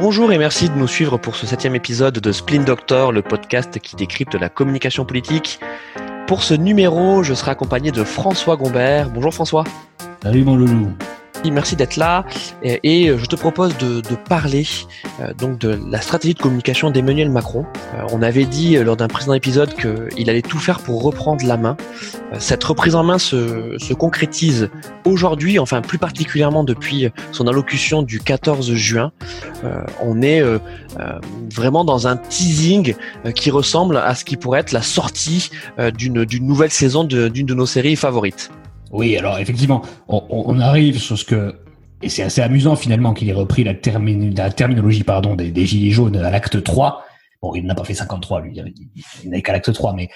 Bonjour et merci de nous suivre pour ce septième épisode de Splin Doctor, le podcast qui décrypte la communication politique. Pour ce numéro, je serai accompagné de François Gombert. Bonjour François. Salut mon loulou. Merci d'être là et, je te propose de, parler euh, donc de la stratégie de communication d'Emmanuel Macron. Euh, on avait dit euh, lors d'un précédent épisode qu'il allait tout faire pour reprendre la main. cette reprise en main se, se concrétise aujourd'hui, enfin plus particulièrement depuis son allocution du 14 juin. on est vraiment dans un teasing qui ressemble à ce qui pourrait être la sortie d'une nouvelle saison d'une de nos séries favorites. Oui, alors effectivement, on, arrive sur ce que et c'est assez amusant finalement qu'il ait repris la, terminologie pardon des, gilets jaunes à l'acte 3. Bon, il n'a pas fait 53 lui, il n'a qu'à l'acte 3, mais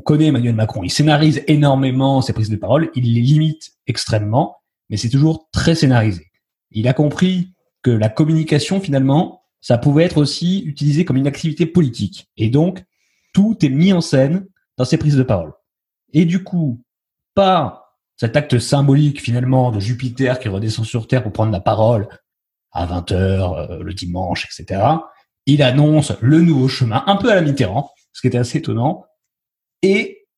on connaît Emmanuel Macron, il scénarise énormément ses prises de parole, il les limite extrêmement, mais c'est toujours très scénarisé. Il a compris que la communication finalement, ça pouvait être aussi utilisé comme une activité politique, et donc tout est mis en scène dans ses prises de parole. Et du coup, pas cet acte symbolique finalement de Jupiter qui redescend sur Terre pour prendre la parole à 20h euh, le dimanche, etc. Il annonce le nouveau chemin, un peu à la Mitterrand, ce qui était assez étonnant, et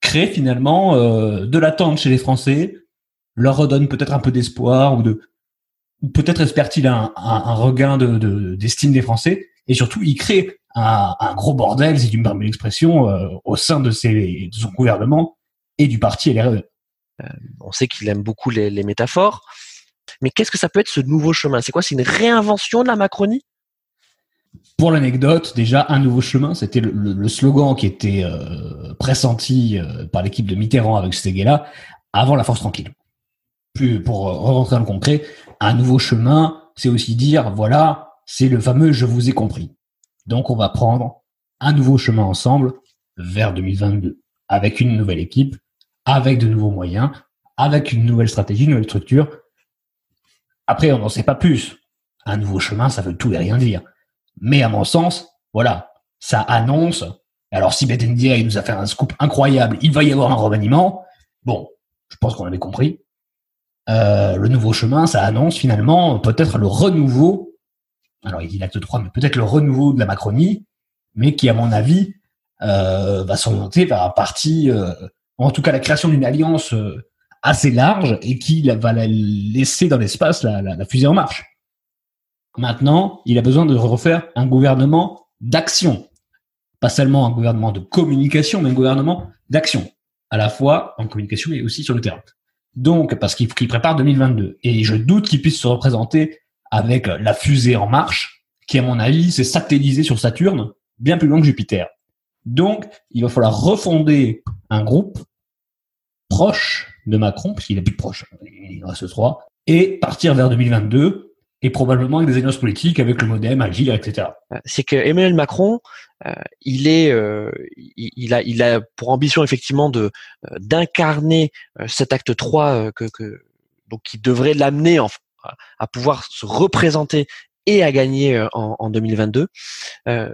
crée finalement euh, de l'attente chez les Français, leur redonne peut-être un peu d'espoir ou de peut-être espère-t-il un, regain de d'estime des Français, et surtout il crée un, gros bordel, si tu me permets l'expression, euh, au sein de, ses, de son gouvernement et du parti LRE. Euh, on sait qu'il aime beaucoup les, métaphores. Mais qu'est-ce que ça peut être ce nouveau chemin? C'est quoi? C'est une réinvention de la Macronie? Pour l'anecdote, déjà un nouveau chemin, c'était le, slogan qui était euh, pressenti euh, par l'équipe de Mitterrand avec Seguela avant la force tranquille. Pour rentrer dans le concret, un nouveau chemin, c'est aussi dire voilà, c'est le fameux je vous ai compris. Donc on va prendre un nouveau chemin ensemble vers 2022 avec une nouvelle équipe avec de nouveaux moyens, avec une nouvelle stratégie, une nouvelle structure. Après, on n'en sait pas plus. Un nouveau chemin, ça veut tout et rien dire. Mais à mon sens, voilà, ça annonce. Alors si Betendia il nous a fait un scoop incroyable, il va y avoir un remaniement. Bon, je pense qu'on avait compris. Euh, le nouveau chemin, ça annonce finalement peut-être le renouveau. Alors il dit l'acte 3, mais peut-être le renouveau de la Macronie, mais qui à mon avis euh, va s'orienter vers un parti euh, en tout cas la création d'une alliance euh, assez large et qui va la laisser dans l'espace la, la, fusée en marche. Maintenant, il a besoin de refaire un gouvernement d'action. Pas seulement un gouvernement de communication, mais un gouvernement d'action. À la fois en communication et aussi sur le terrain. Donc, parce qu'il prépare 2022. Et je doute qu'il puisse se représenter avec la fusée en marche, qui à mon avis s'est satellisée sur Saturne, bien plus loin que Jupiter. Donc, il va falloir refonder un groupe proche de Macron, puisqu'il est plus proche, il reste trois, et partir vers 2022, et probablement avec des alliances politiques avec le MoDem, Agir, etc. C'est que Emmanuel Macron, euh, il est, euh, il, a, il a pour ambition effectivement de euh, d'incarner cet acte 3 que, que donc qui devrait l'amener à pouvoir se représenter et à gagner en, en 2022,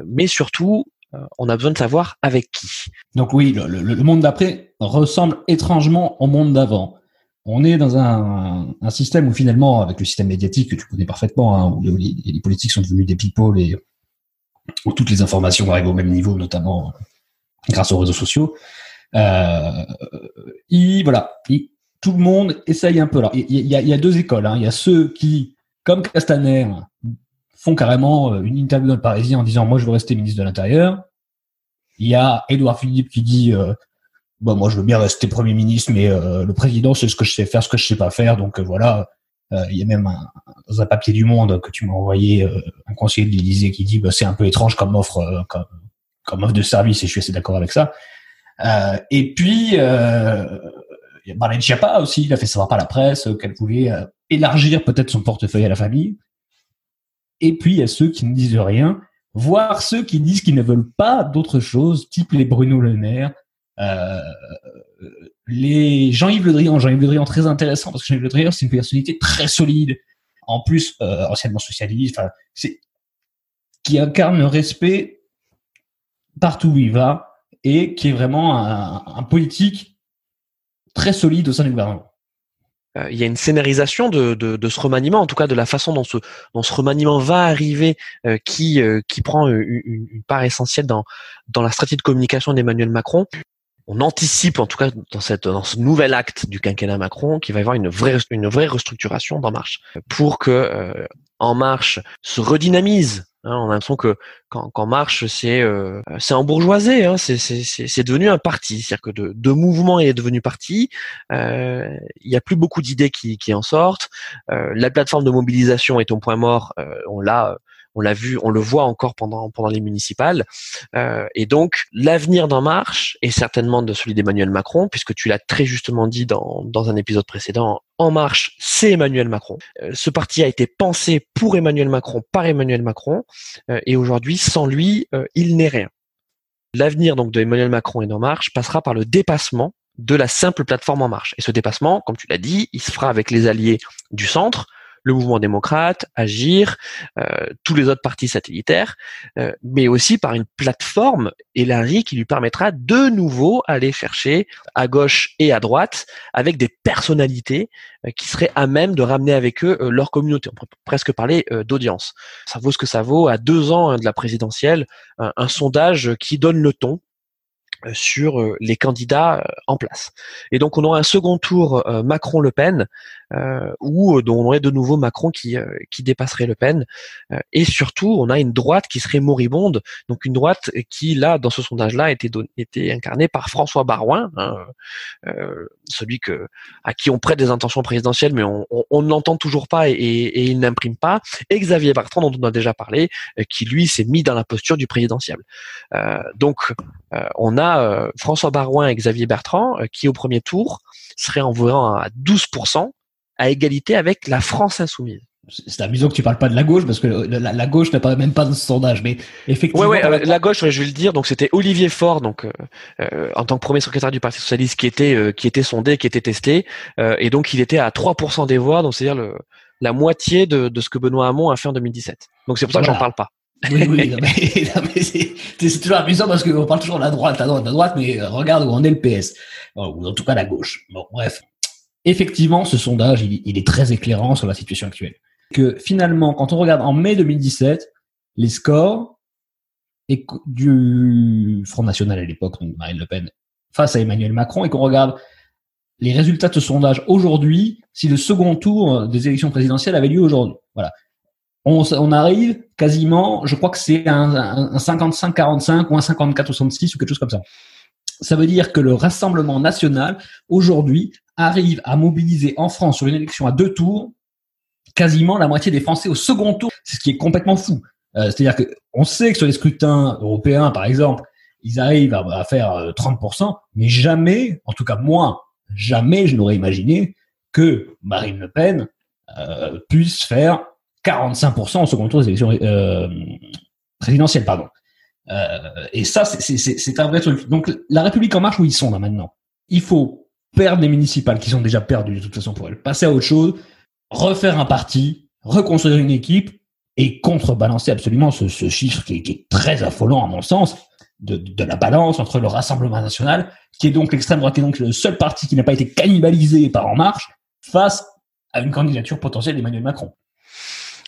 mais surtout euh, on a besoin de savoir avec qui. Donc oui, le, monde d'après ressemble étrangement au monde d'avant. On est dans un, système où finalement, avec le système médiatique que tu connais parfaitement, hein, où les, politiques sont devenus des people et où toutes les informations arrivent au même niveau, notamment grâce aux réseaux sociaux. Euh, voilà, tout le monde essaye un peu. Alors, il y, a, deux écoles. Hein. Il y a ceux qui, comme Castaner, font carrément euh, une interview dans le Parisien en disant moi je veux rester ministre de l'Intérieur. Il y a Édouard Philippe qui dit euh, bon moi je veux bien rester premier ministre mais euh, le président c'est ce que je sais faire ce que je sais pas faire donc voilà il y a même un, dans un papier du Monde que tu m'as envoyé un conseiller de l'Élysée qui dit bah, c'est un peu étrange comme offre comme, comme, offre de service et je suis assez d'accord avec ça. et puis euh, Marlène Schiappa aussi, il a fait savoir par la presse qu'elle voulait élargir peut-être son portefeuille à la famille. Et puis, il y a ceux qui ne disent rien, voire ceux qui disent qu'ils ne veulent pas d'autre chose, type les Bruno Le Maire, euh, les Jean-Yves Le Drian. Jean-Yves Le Drian, très intéressant, parce que Jean-Yves Le Drian, c'est une personnalité très solide, en plus, euh, anciennement socialiste, qui incarne le respect partout où il va, et qui est vraiment un, un politique très solide au sein du gouvernement. Il y a une scénarisation de, de, ce remaniement, en tout cas de la façon dont ce, dont ce remaniement va arriver, qui, qui prend une, une, part essentielle dans, dans la stratégie de communication d'Emmanuel Macron on anticipe en tout cas dans cette dans ce nouvel acte du quinquennat Macron qu'il va y avoir une vraie une vraie restructuration d'En Marche pour que euh, En Marche se redynamise. Hein, on a l'impression que quand, quand Marche c'est euh, c'est embourgeoisé, hein, c'est c'est devenu un parti, c'est-à-dire que de, de mouvement est devenu parti. Euh, il y a plus beaucoup d'idées qui, qui en sortent. Euh, la plateforme de mobilisation est au point mort. Euh, on l'a on l'a vu, on le voit encore pendant pendant les municipales. Euh, et donc l'avenir d'En Marche est certainement de celui d'Emmanuel Macron, puisque tu l'as très justement dit dans dans un épisode précédent. En Marche, c'est Emmanuel Macron. Euh, ce parti a été pensé pour Emmanuel Macron, par Emmanuel Macron, euh, et aujourd'hui, sans lui, il n'est rien. L'avenir donc de Emmanuel Macron et d'En Marche passera par le dépassement de la simple plateforme En Marche. Et ce dépassement, comme tu l'as dit, il se fera avec les alliés du centre, le mouvement démocrate, Agir, euh, tous les autres partis satellitaires, euh, mais aussi par une plateforme élargie qui lui permettra de nouveau aller chercher à gauche et à droite avec des personnalités euh, qui seraient à même de ramener avec eux leur communauté. On pourrait presque parler d'audience. Ça vaut ce que ça vaut. À deux ans hein, de la présidentielle, un sondage qui donne le ton euh, sur euh, les candidats euh, en place. Et donc on aura un second tour Macron-Le Pen, euh, où dont on aurait de nouveau Macron qui qui dépasserait Le Pen, et surtout on a une droite qui serait moribonde, donc une droite qui là dans ce sondage-là était était incarnée par François Barouin, hein, celui que à qui on prête des intentions présidentielles, mais on, on, ne l'entend toujours pas et, et, il n'imprime pas, et Xavier Bertrand dont on a déjà parlé, qui lui s'est mis dans la posture du présidentiel. donc on a euh, François Barouin et Xavier Bertrand, euh, qui au premier tour seraient environ à 12%, à égalité avec la France insoumise. C'est amusant que tu parles pas de la gauche parce que la, gauche n'a pas même pas de sondage, mais effectivement. Ouais, ouais, la gauche, je vais le dire. Donc c'était Olivier Faure, donc euh, en tant que premier secrétaire du Parti socialiste, qui était qui était sondé, qui était testé, et donc il était à 3% des voix, donc c'est-à-dire la moitié de, ce que Benoît Hamon a fait en 2017. Donc c'est pour ça que j'en parle pas. Oui, oui, mais, c'est toujours amusant parce qu'on parle toujours de la droite, la droite, la droite, mais euh, regarde où on est le PS, ou en tout cas la gauche. Bon, bref. Effectivement, ce sondage, il, est très éclairant sur la situation actuelle. Que finalement, quand on regarde en mai 2017, les scores du Front National à l'époque, donc Marine Le Pen, face à Emmanuel Macron, et qu'on regarde les résultats de ce sondage aujourd'hui, si le second tour des élections présidentielles avait lieu aujourd'hui. Voilà on, arrive quasiment, je crois que c'est un, 55-45 ou un 54-66 ou quelque chose comme ça. Ça veut dire que le Rassemblement national, aujourd'hui, arrive à mobiliser en France sur une élection à deux tours quasiment la moitié des Français au second tour, c'est ce qui est complètement fou. Euh, c'est-à-dire que on sait que sur les scrutins européens, par exemple, ils arrivent à, faire 30%, euh, mais jamais, en tout cas moi, jamais je n'aurais imaginé que Marine Le Pen euh, puisse faire 45% au second tour des élections euh, présidentielles, pardon. Euh, et ça, c'est un vrai truc. Donc, la République en marche, où ils sont là maintenant Il faut perdre les municipales qui sont déjà perdues de toute façon pour elles, passer à autre chose, refaire un parti, reconstruire une équipe et contrebalancer absolument ce, chiffre qui est, très affolant à mon sens de, de, la balance entre le Rassemblement national, qui est donc l'extrême droite, qui est donc le seul parti qui n'a pas été cannibalisé par En Marche, face à une candidature potentielle d'Emmanuel Macron.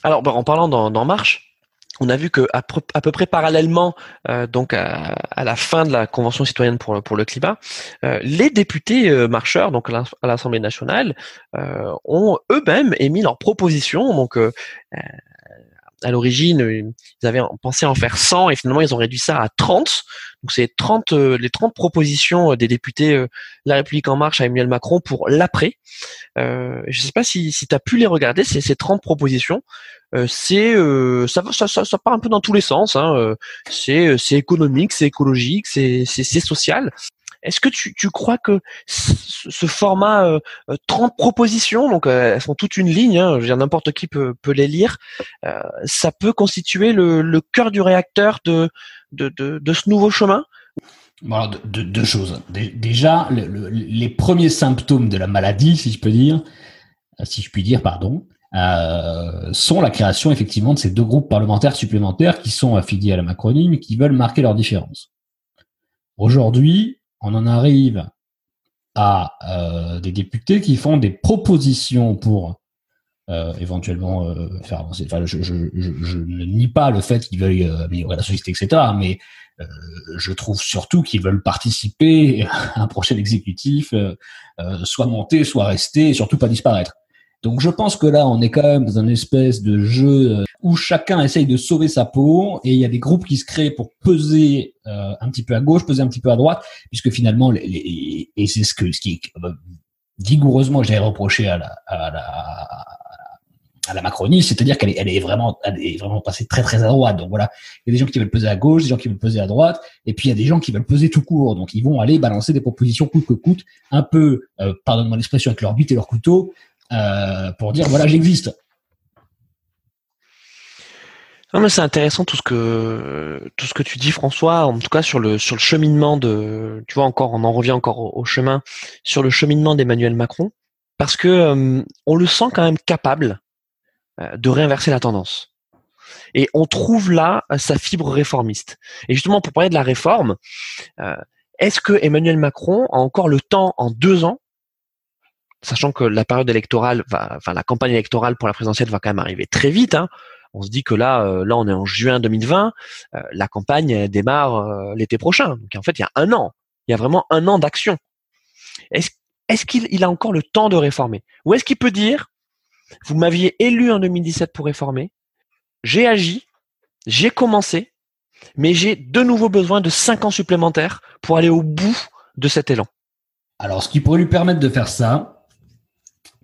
Alors, bah, en parlant d'En Marche, on a vu que à, peu près parallèlement, euh, donc à, la fin de la convention citoyenne pour le, climat, euh, les députés euh, marcheurs, donc à l'Assemblée nationale, ont eux-mêmes émis leurs propositions. Donc à l'origine, ils avaient pensé en faire 100 et finalement ils ont réduit ça à 30. Donc c'est 30 les 30 propositions des députés La République en marche à Emmanuel Macron pour l'après. Euh, je ne sais pas si, si tu as pu les regarder, ces, ces 30 propositions. Euh, c'est euh, ça, ça, ça, ça, part un peu dans tous les sens. Hein. Euh, c'est économique, c'est écologique, c'est social. Est-ce que tu, tu crois que ce format euh, 30 propositions, donc elles sont toute une ligne, hein, n'importe qui peut, peut les lire, ça peut constituer le, le cœur du réacteur de, de, de, ce nouveau chemin? Bon, deux, choses. Déjà, les premiers symptômes de la maladie, si je peux dire, euh, si je puis dire, pardon, euh, sont la création effectivement de ces deux groupes parlementaires supplémentaires qui sont affiliés à la Macronie, mais qui veulent marquer leur différence. Aujourd'hui, on en arrive à euh, des députés qui font des propositions pour euh, éventuellement euh, faire avancer. Enfin, je, je, ne nie pas le fait qu'ils veuillent améliorer la société, etc. Mais je trouve surtout qu'ils veulent participer à un prochain exécutif, soit monter, soit rester, et surtout pas disparaître. Donc je pense que là, on est quand même dans un espèce de jeu où chacun essaye de sauver sa peau et il y a des groupes qui se créent pour peser euh, un petit peu à gauche, peser un petit peu à droite, puisque finalement, les, les, et c'est ce que ce qui est euh, vigoureusement j'ai reproché à la, à la, à la Macronie, c'est-à-dire qu'elle est, elle est vraiment, elle est vraiment passée très très à droite. Donc voilà, il y a des gens qui veulent peser à gauche, des gens qui veulent peser à droite, et puis il y a des gens qui veulent peser tout court. Donc ils vont aller balancer des propositions coûte que coûte, un peu, euh, pardonne-moi l'expression, avec leur bite et leur couteau, euh, pour dire voilà j'existe. Non mais c'est intéressant tout ce que tout ce que tu dis François. En tout cas sur le sur le cheminement de tu vois encore on en revient encore au, chemin sur le cheminement d'Emmanuel Macron parce que euh, on le sent quand même capable euh, de réinverser la tendance. Et on trouve là sa fibre réformiste. Et justement pour parler de la réforme est-ce que Emmanuel Macron a encore le temps en deux ans sachant que la période électorale va, enfin la campagne électorale pour la présidentielle va quand même arriver très vite. Hein. On se dit que là, euh, là on est en juin 2020, euh, la campagne démarre euh, l'été prochain. Donc en fait, il y a un an. Il y a vraiment un an d'action. Est-ce est qu'il il a encore le temps de réformer? Ou est-ce qu'il peut dire, vous m'aviez élu en 2017 pour réformer, j'ai agi, j'ai commencé, mais j'ai de nouveau besoin de cinq ans supplémentaires pour aller au bout de cet élan. Alors, ce qui pourrait lui permettre de faire ça,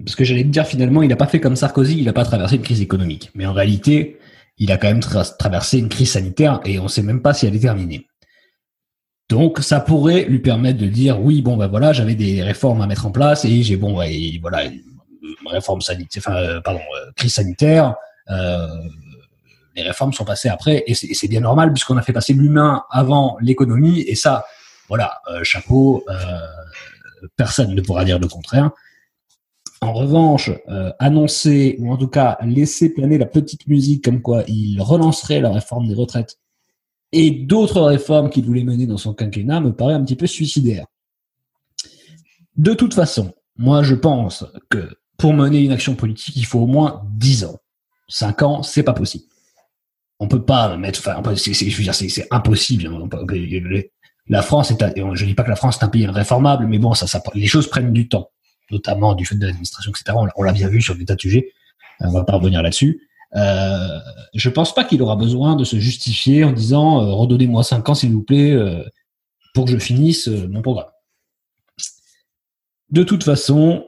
parce que j'allais te dire finalement, il n'a pas fait comme Sarkozy, il n'a pas traversé une crise économique. Mais en réalité, il a quand même traversé une crise sanitaire et on ne sait même pas si elle est terminée. Donc, ça pourrait lui permettre de dire, oui, bon, ben voilà, j'avais des réformes à mettre en place et j'ai, bon, ouais, voilà, réforme sanitaire, enfin, euh, pardon, euh, crise sanitaire, euh, les réformes sont passées après et c'est bien normal puisqu'on a fait passer l'humain avant l'économie et ça, voilà, chapeau, personne ne pourra dire le contraire. En revanche, euh, annoncer, ou en tout cas laisser planer la petite musique comme quoi il relancerait la réforme des retraites et d'autres réformes qu'il voulait mener dans son quinquennat me paraît un petit peu suicidaire. De toute façon, moi je pense que pour mener une action politique, il faut au moins 10 ans. 5 ans, c'est pas possible. On peut pas mettre, enfin, c'est, je veux dire, c'est, impossible. La France est, je dis pas que la France est un pays réformable, mais bon, ça, ça, les choses prennent du temps notamment du fait de l'administration, etc. On l'a bien vu sur des tas de sujets. On va pas revenir là-dessus. Euh, je pense pas qu'il aura besoin de se justifier en disant euh, redonnez-moi 5 ans s'il vous plaît euh, pour que je finisse euh, mon programme. De toute façon,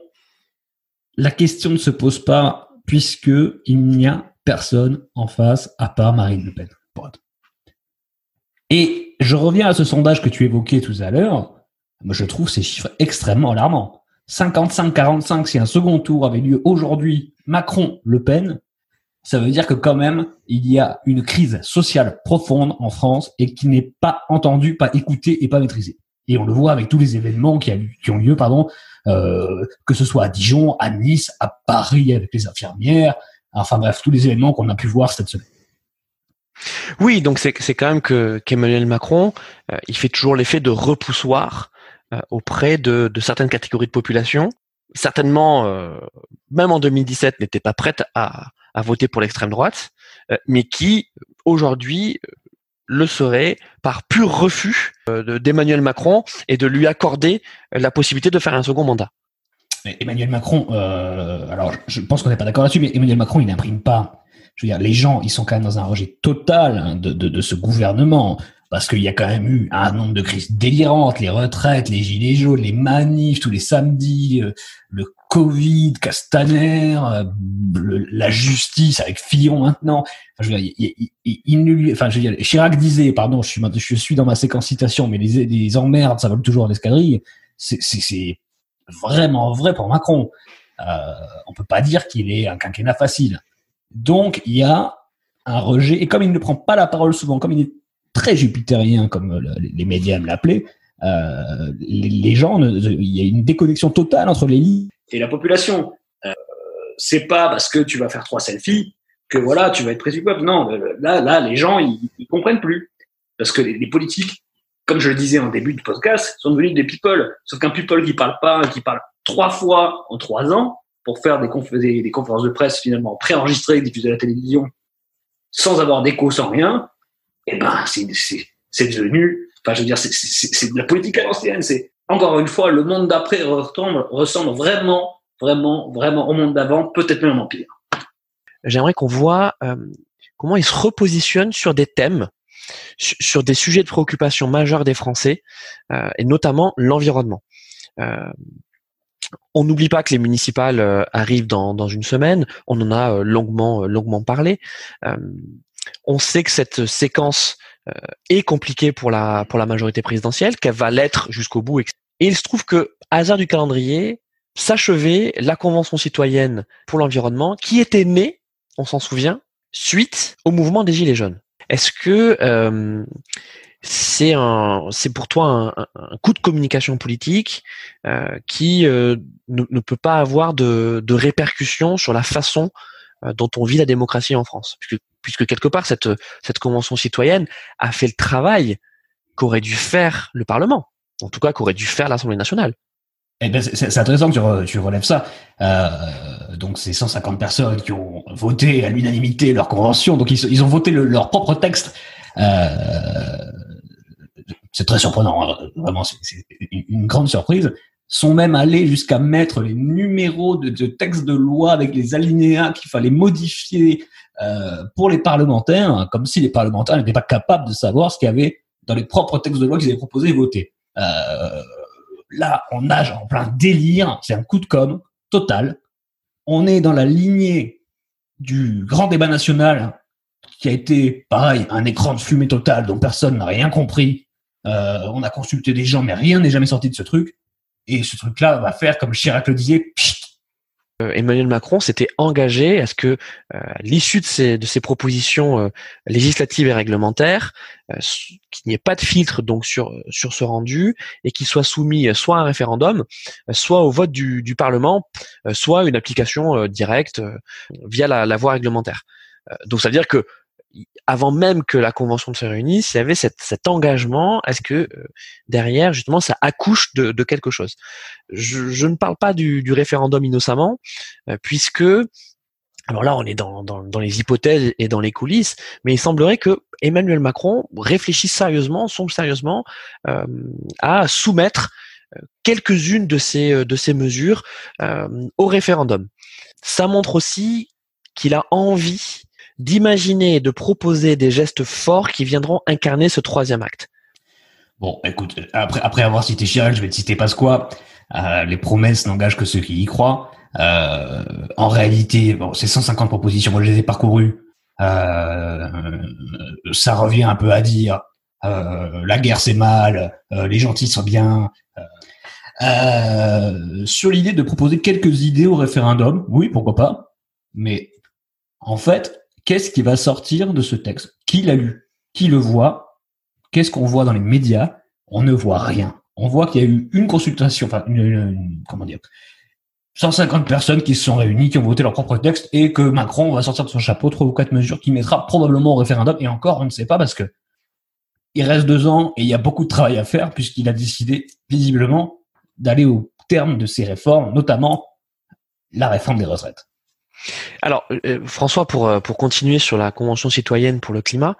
la question ne se pose pas puisque il n'y a personne en face à part Marine Le Pen. Et je reviens à ce sondage que tu évoquais tout à l'heure. Moi, je trouve ces chiffres extrêmement alarmants. 55-45, si un second tour avait lieu aujourd'hui, Macron-Le Pen, ça veut dire que quand même, il y a une crise sociale profonde en France et qui n'est pas entendue, pas écoutée et pas maîtrisée. Et on le voit avec tous les événements qui, ont lieu, pardon, euh, que ce soit à Dijon, à Nice, à Paris avec les infirmières, enfin bref, tous les événements qu'on a pu voir cette semaine. Oui, donc c'est quand même que qu'Emmanuel Macron, euh, il fait toujours l'effet de repoussoir auprès de, certaines catégories de population. Certainement, euh, même en 2017, n'étaient pas prêtes à, voter pour l'extrême droite, euh, mais qui aujourd'hui le serait par pur refus d'Emmanuel Macron et de lui accorder la possibilité de faire un second mandat. Emmanuel Macron, euh, alors je pense qu'on n'est pas d'accord là-dessus, mais Emmanuel Macron, il n'imprime pas. Je veux dire, les gens, ils sont quand même dans un rejet total hein, de ce gouvernement parce qu'il y a quand même eu un nombre de crises délirantes, les retraites, les gilets jaunes, les manifs tous les samedis, euh, le Covid, Castaner, euh, la justice avec Fillon maintenant. Enfin, je veux dire, il, il, enfin, je veux dire, Chirac disait, pardon, je suis, je suis dans ma séquence citation, mais les, les emmerdes, ça vole toujours en escadrille. C'est vraiment vrai pour Macron. Euh, on peut pas dire qu'il est un quinquennat facile. Donc, il y a un rejet, et comme il ne prend pas la parole souvent, comme il est très jupitérien, comme les médias me l'appelaient, euh, les, gens, il y a une déconnexion totale entre les lits et la population. Euh, c'est pas parce que tu vas faire trois selfies que voilà, tu vas être président. Non, là, là, les gens, ils, ils comprennent plus parce que les, politiques comme je le disais en début du podcast, sont devenus des people. Sauf qu'un people qui parle pas, qui parle trois fois en trois ans pour faire des, des conférences de presse finalement préenregistrées, diffusées à la télévision, sans avoir d'écho, sans rien, eh ben, c'est devenu, enfin, je veux dire, c'est de la politique à l'ancienne. C'est encore une fois, le monde d'après ressemble, ressemble vraiment, vraiment, vraiment au monde d'avant, peut-être même en pire. J'aimerais qu'on voit euh, comment ils se repositionnent sur des thèmes, sur des sujets de préoccupation majeurs des Français, euh, et notamment l'environnement. Euh, on n'oublie pas que les municipales euh, arrivent dans, dans, une semaine. On en a longuement, longuement parlé. On sait que cette séquence est compliquée pour la, pour la majorité présidentielle, qu'elle va l'être jusqu'au bout. Et il se trouve que, hasard du calendrier, s'achevait la Convention citoyenne pour l'environnement, qui était née, on s'en souvient, suite au mouvement des Gilets jaunes. Est-ce que euh, c'est un, c'est pour toi un, coup de communication politique euh, qui euh, ne, peut pas avoir de, de répercussions sur la façon dont on vit la démocratie en France, puisque quelque part cette convention citoyenne a fait le travail qu'aurait dû faire le Parlement, en tout cas qu'aurait dû faire l'Assemblée nationale. Eh ben, c'est intéressant que tu, relèves ça. Euh, donc, c'est 150 personnes qui ont voté à l'unanimité leur convention. Donc, ils, ils ont voté leur propre texte. Euh, c'est très surprenant, hein. vraiment, c'est une grande surprise. Sont même allés jusqu'à mettre les numéros de, textes de loi avec les alinéas qu'il fallait modifier euh, pour les parlementaires, hein, comme si les parlementaires n'étaient pas capables de savoir ce qu'il y avait dans les propres textes de loi qu'ils avaient proposé et voté. Euh, là, on nage en plein délire. C'est un coup de com total. On est dans la lignée du grand débat national qui a été, pareil, un écran de fumée total dont personne n'a rien compris. Euh, on a consulté des gens, mais rien n'est jamais sorti de ce truc. Et ce truc-là va faire, comme Chirac le disait, euh, Emmanuel Macron s'était engagé à ce que, euh, l'issue de ces, propositions euh, législatives et réglementaires, qu'il n'y ait pas de filtre donc sur sur ce rendu et qu'il soit soumis soit à un référendum, soit au vote du, du Parlement, soit une application directe via la, la voie réglementaire. donc ça veut dire que avant même que la convention se réunisse, il y avait cet engagement. Est-ce que euh, derrière, justement, ça accouche de, quelque chose? Je, ne parle pas du, référendum innocemment, euh, puisque alors là, on est dans, les hypothèses et dans les coulisses, mais il semblerait que Emmanuel Macron réfléchisse sérieusement, songe sérieusement euh, à soumettre quelques-unes de ces de ces mesures au référendum. Ça montre aussi qu'il a envie d'imaginer et de proposer des gestes forts qui viendront incarner ce troisième acte. Bon, écoute, après, après avoir cité Chirac, je vais te citer Pasqua. Euh, les promesses n'engagent que ceux qui y croient. Euh, en réalité, bon, ces 150 propositions, moi je les ai parcourues. Euh, ça revient un peu à dire euh, la guerre c'est mal, euh, les gentils sont bien. sur l'idée de proposer quelques idées au référendum, oui, pourquoi pas. Mais en fait, qu'est-ce qui va sortir de ce texte? Qui l'a lu? Qui le voit? Qu'est-ce qu'on voit dans les médias? On ne voit rien. On voit qu'il y a eu une consultation, enfin, une, comment dire, 150 personnes qui se sont réunies, qui ont voté leur propre texte, et que Macron va sortir de son chapeau trois ou quatre mesures qu'il mettra probablement au référendum. Et encore, on ne sait pas parce que il reste deux ans et il y a beaucoup de travail à faire puisqu'il a décidé visiblement d'aller au terme de ses réformes, notamment la réforme des retraites. Alors, euh, euh, François, pour, euh, pour continuer sur la Convention citoyenne pour le climat,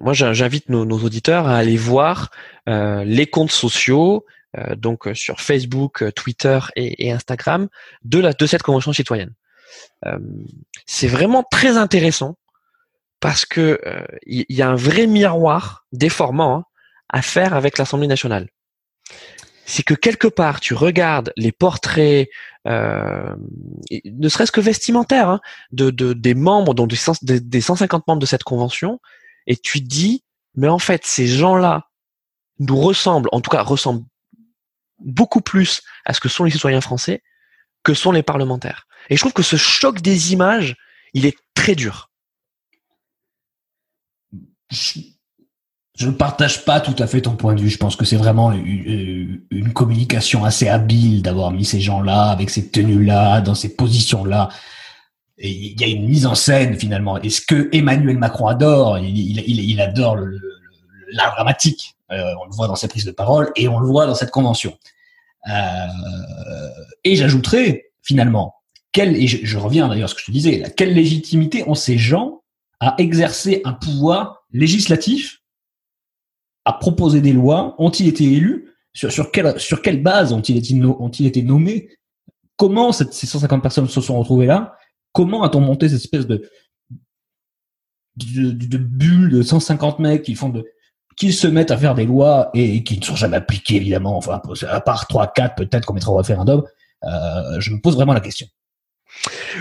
moi j'invite nos, auditeurs à aller voir les comptes sociaux, donc sur Facebook, Twitter et, Instagram, de, la, de cette Convention citoyenne. C'est vraiment très intéressant parce que il y, a un vrai miroir déformant hein, à faire avec l'Assemblée nationale c'est que quelque part tu regardes les portraits, euh, ne serait-ce que vestimentaires, hein, de, des membres, donc des, des 150 membres de cette convention, et tu dis, mais en fait, ces gens-là nous ressemblent, en tout cas ressemblent beaucoup plus à ce que sont les citoyens français que sont les parlementaires. Et je trouve que ce choc des images, il est très dur je ne partage pas tout à fait ton point de vue. Je pense que c'est vraiment une, communication assez habile d'avoir mis ces gens-là avec ces tenues-là, dans ces positions-là. Il y a une mise en scène finalement. Et ce que Emmanuel Macron adore, il, adore l'art dramatique. on le voit dans ses prises de parole et on le voit dans cette convention. et j'ajouterais finalement, quelle, et je, reviens d'ailleurs à ce que je te disais, quelle légitimité ont ces gens à exercer un pouvoir législatif, proposer des lois Ont-ils été élus sur, quelle, base ont-ils été, été nommés Comment ces 150 personnes se sont retrouvées là Comment a-t-on monté cette espèce de, de, bulle de 150 mecs qui font de se mettent à faire des lois et, qui ne sont jamais appliquées évidemment, enfin à part 3 4 peut-être qu'on mettra au référendum, euh, je me pose vraiment la question.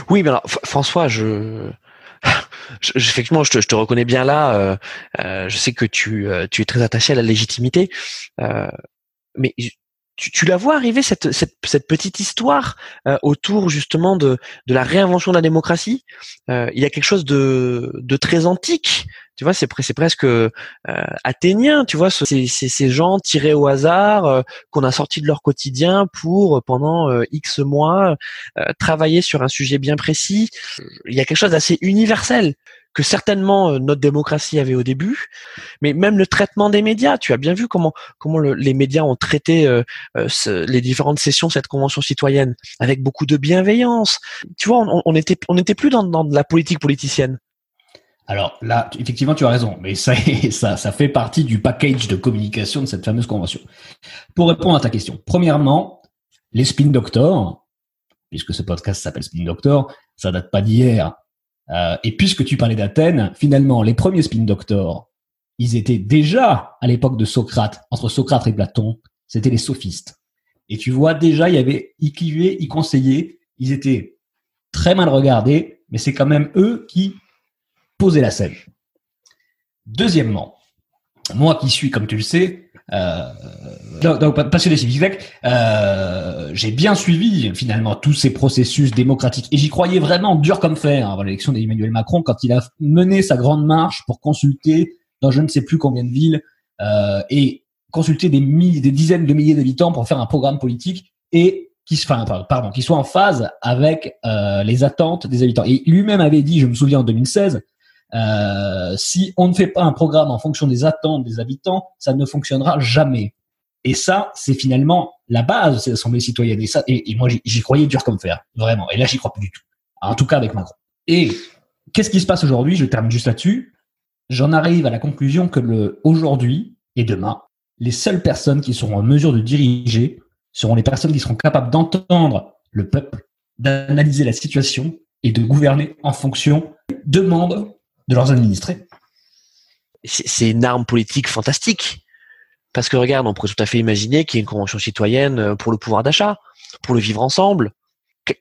Oui, mais alors François, je effectivement, je te, je te, reconnais bien là. Euh, euh, je sais que tu, euh, tu es très attaché à la légitimité, mais tu, tu, la vois arriver cette, cette, cette petite histoire euh, autour justement de, de la réinvention de la démocratie. il y a quelque chose de, de très antique tu vois, c'est c'est presque euh, athénien, tu vois, ces, ces, gens tirés au hasard euh, qu'on a sortis de leur quotidien pour euh, pendant euh, X mois travailler sur un sujet bien précis. Il y a quelque chose d'assez universel que certainement notre démocratie avait au début, mais même le traitement des médias, tu as bien vu comment comment les médias ont traité les différentes sessions de cette convention citoyenne avec beaucoup de bienveillance. Tu vois, on, était on n'était plus dans, de la politique politicienne. Alors là, effectivement, tu as raison, mais ça, ça, ça fait partie du package de communication de cette fameuse convention. Pour répondre à ta question, premièrement, les spin doctors, puisque ce podcast s'appelle Spin Doctor, ça date pas d'hier. Euh, et puisque tu parlais d'Athènes, finalement, les premiers spin doctors, ils étaient déjà à l'époque de Socrate, entre Socrate et Platon, c'était les sophistes. Et tu vois, déjà, il y avait, ils clivaient, ils conseillaient, ils étaient très mal regardés, mais c'est quand même eux qui poser la scène. Deuxièmement, moi qui suis, comme tu le sais, euh, donc, passionné civique euh, j'ai bien suivi finalement tous ces processus démocratiques et j'y croyais vraiment dur comme fer hein, avant l'élection d'Emmanuel Macron quand il a mené sa grande marche pour consulter dans je ne sais plus combien de villes euh, et consulter des, milliers, des dizaines de milliers d'habitants pour faire un programme politique et qui, enfin, pardon, qui soit en phase avec euh, les attentes des habitants. Et lui-même avait dit, je me souviens en 2016, euh, si on ne fait pas un programme en fonction des attentes des habitants, ça ne fonctionnera jamais. Et ça, c'est finalement la base de cette assemblée citoyenne. Et ça, et, moi, j'y croyais dur comme fer, vraiment. Et là, j'y crois plus du tout. En tout cas, avec Macron. Et qu'est-ce qui se passe aujourd'hui? Je termine juste là-dessus. J'en arrive à la conclusion que le aujourd'hui et demain, les seules personnes qui seront en mesure de diriger seront les personnes qui seront capables d'entendre le peuple, d'analyser la situation et de gouverner en fonction de demandes de leurs administrés. C'est une arme politique fantastique. Parce que regarde, on pourrait tout à fait imaginer qu'il y ait une convention citoyenne euh, pour le pouvoir d'achat, pour le vivre ensemble,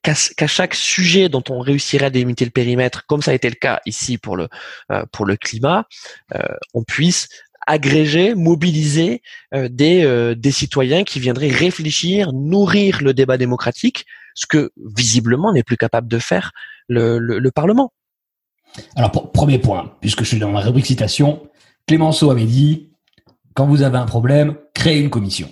qu'à chaque sujet dont on réussirait à délimiter le périmètre, comme ça a été le cas ici pour le euh, pour le climat, euh, on puisse agréger, mobiliser des des citoyens qui viendraient réfléchir, nourrir le débat démocratique, ce que visiblement n'est plus capable de faire le, le Parlement. Alors, premier point, puisque je suis dans ma rubrique citation, Clémenceau avait dit, quand vous avez un problème, créez une commission.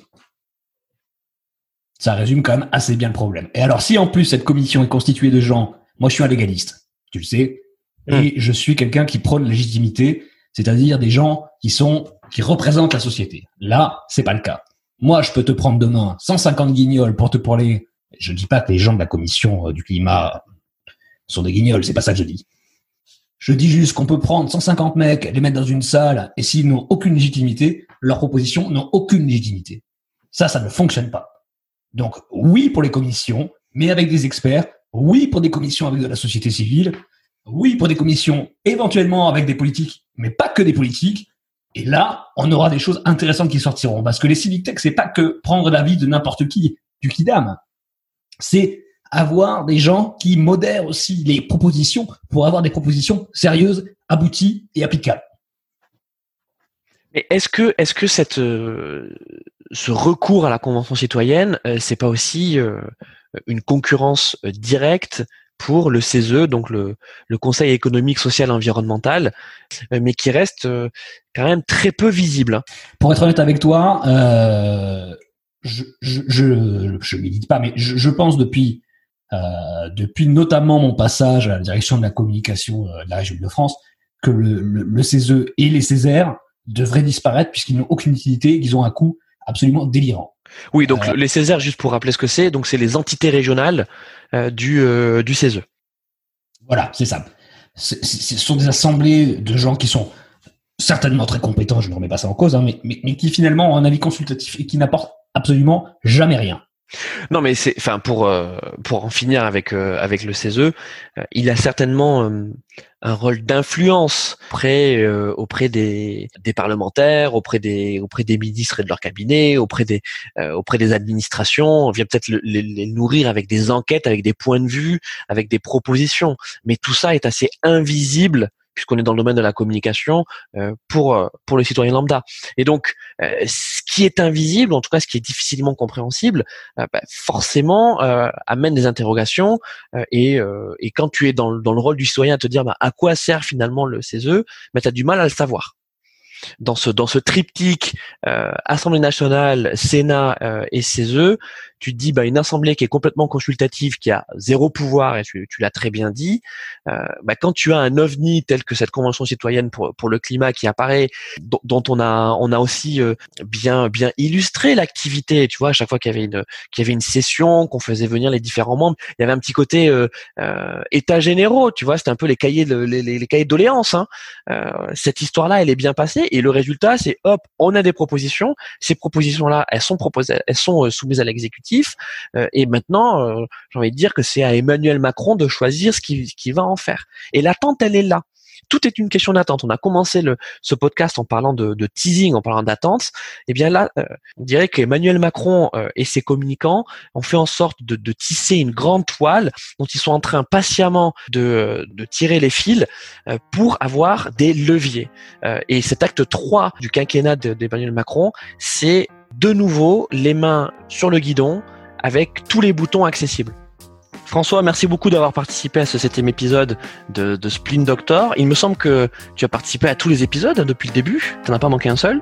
Ça résume quand même assez bien le problème. Et alors, si en plus cette commission est constituée de gens, moi je suis un légaliste, tu le sais, et hmm. je suis quelqu'un qui prône la légitimité, c'est-à-dire des gens qui sont, qui représentent la société. Là, c'est pas le cas. Moi, je peux te prendre demain 150 guignols pour te parler. Je dis pas que les gens de la commission euh, du climat sont des guignols, c'est pas ça que je dis. Je dis juste qu'on peut prendre 150 mecs, les mettre dans une salle, et s'ils n'ont aucune légitimité, leurs propositions n'ont aucune légitimité. Ça, ça ne fonctionne pas. Donc, oui pour les commissions, mais avec des experts. Oui pour des commissions avec de la société civile. Oui pour des commissions éventuellement avec des politiques, mais pas que des politiques. Et là, on aura des choses intéressantes qui sortiront. Parce que les civic tech, c'est pas que prendre l'avis de n'importe qui, du kidam. C'est avoir des gens qui modèrent aussi les propositions pour avoir des propositions sérieuses, abouties et applicables. Mais est-ce que, est-ce que cette, euh, ce recours à la convention citoyenne, euh, c'est pas aussi euh, une concurrence directe pour le CESE, donc le, le Conseil économique, social et environnemental, mais qui reste quand même très peu visible. Hein? Pour être honnête avec toi, je, je, je, je milite pas, mais je, je pense depuis euh, depuis notamment mon passage à la direction de la communication euh, de la région de France, que le, le, le CESE et les Césaires devraient disparaître puisqu'ils n'ont aucune utilité, qu'ils ont un coût absolument délirant. Oui, donc les Césaires, juste pour rappeler ce que c'est, donc c'est les entités régionales du, du CESE. Voilà, c'est ça. Ce sont des assemblées de gens qui sont certainement très compétents, je ne remets pas ça en cause, hein, mais, mais, qui finalement ont un avis consultatif et qui n'apportent absolument jamais rien. Non, mais c'est, enfin, pour euh, pour en finir avec euh, avec le CESE, euh, il a certainement un rôle d'influence auprès auprès des, des parlementaires, auprès des auprès des ministres et de leur cabinet, auprès des auprès des administrations. On vient peut-être les, les, nourrir avec des enquêtes, avec des points de vue, avec des propositions. Mais tout ça est assez invisible puisqu'on est dans le domaine de la communication euh, pour euh, pour le citoyen lambda. Et donc, euh, ce qui est invisible, en tout cas ce qui est difficilement compréhensible, bah, forcément amène des interrogations. et, et quand tu es dans, dans le rôle du citoyen à te dire bah, à quoi sert finalement le CESE, bah, tu as du mal à le savoir dans ce dans ce triptyque euh, Assemblée nationale, Sénat euh, et CESE, tu dis bah une assemblée qui est complètement consultative, qui a zéro pouvoir et tu, tu l'as très bien dit. Euh, bah, quand tu as un ovni tel que cette convention citoyenne pour pour le climat qui apparaît, dont, dont on a on a aussi euh, bien bien illustré l'activité. Tu vois à chaque fois qu'il y avait une qu'il y avait une session, qu'on faisait venir les différents membres, il y avait un petit côté euh, euh état généraux. Tu vois c'était un peu les cahiers de, les, les, cahiers de doléances. Hein. cette histoire là elle est bien passée et le résultat c'est hop on a des propositions. Ces propositions là elles sont proposées elles sont soumises à l'exécutif euh, et maintenant, euh, j'ai envie de dire que c'est à Emmanuel Macron de choisir ce qu'il va en faire. Et l'attente, elle est là tout est une question d'attente. On a commencé ce podcast en parlant de, teasing, en parlant d'attente. Et eh bien là, euh, on dirait qu'Emmanuel Macron et ses communicants ont fait en sorte de, tisser une grande toile dont ils sont en train patiemment de, de tirer les fils pour avoir des leviers. et cet acte 3 du quinquennat d'Emmanuel Macron, c'est de nouveau les mains sur le guidon avec tous les boutons accessibles. François, merci beaucoup d'avoir participé à ce septième épisode de, de Splin Doctor. Il me semble que tu as participé à tous les épisodes depuis le début. Tu n'en as pas manqué un seul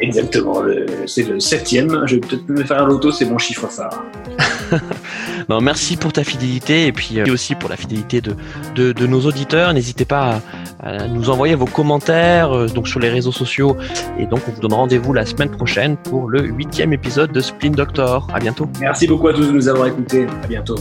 Exactement, c'est le septième. Je vais peut-être me faire l'auto, c'est mon chiffre phare. non, merci pour ta fidélité et puis euh, aussi pour la fidélité de, de, nos auditeurs. N'hésitez pas à, nous envoyer vos commentaires euh, donc sur les réseaux sociaux. Et donc, on vous donne rendez-vous la semaine prochaine pour le huitième épisode de Splin Doctor. À bientôt. Merci beaucoup à tous de nous avoir écoutés. À bientôt.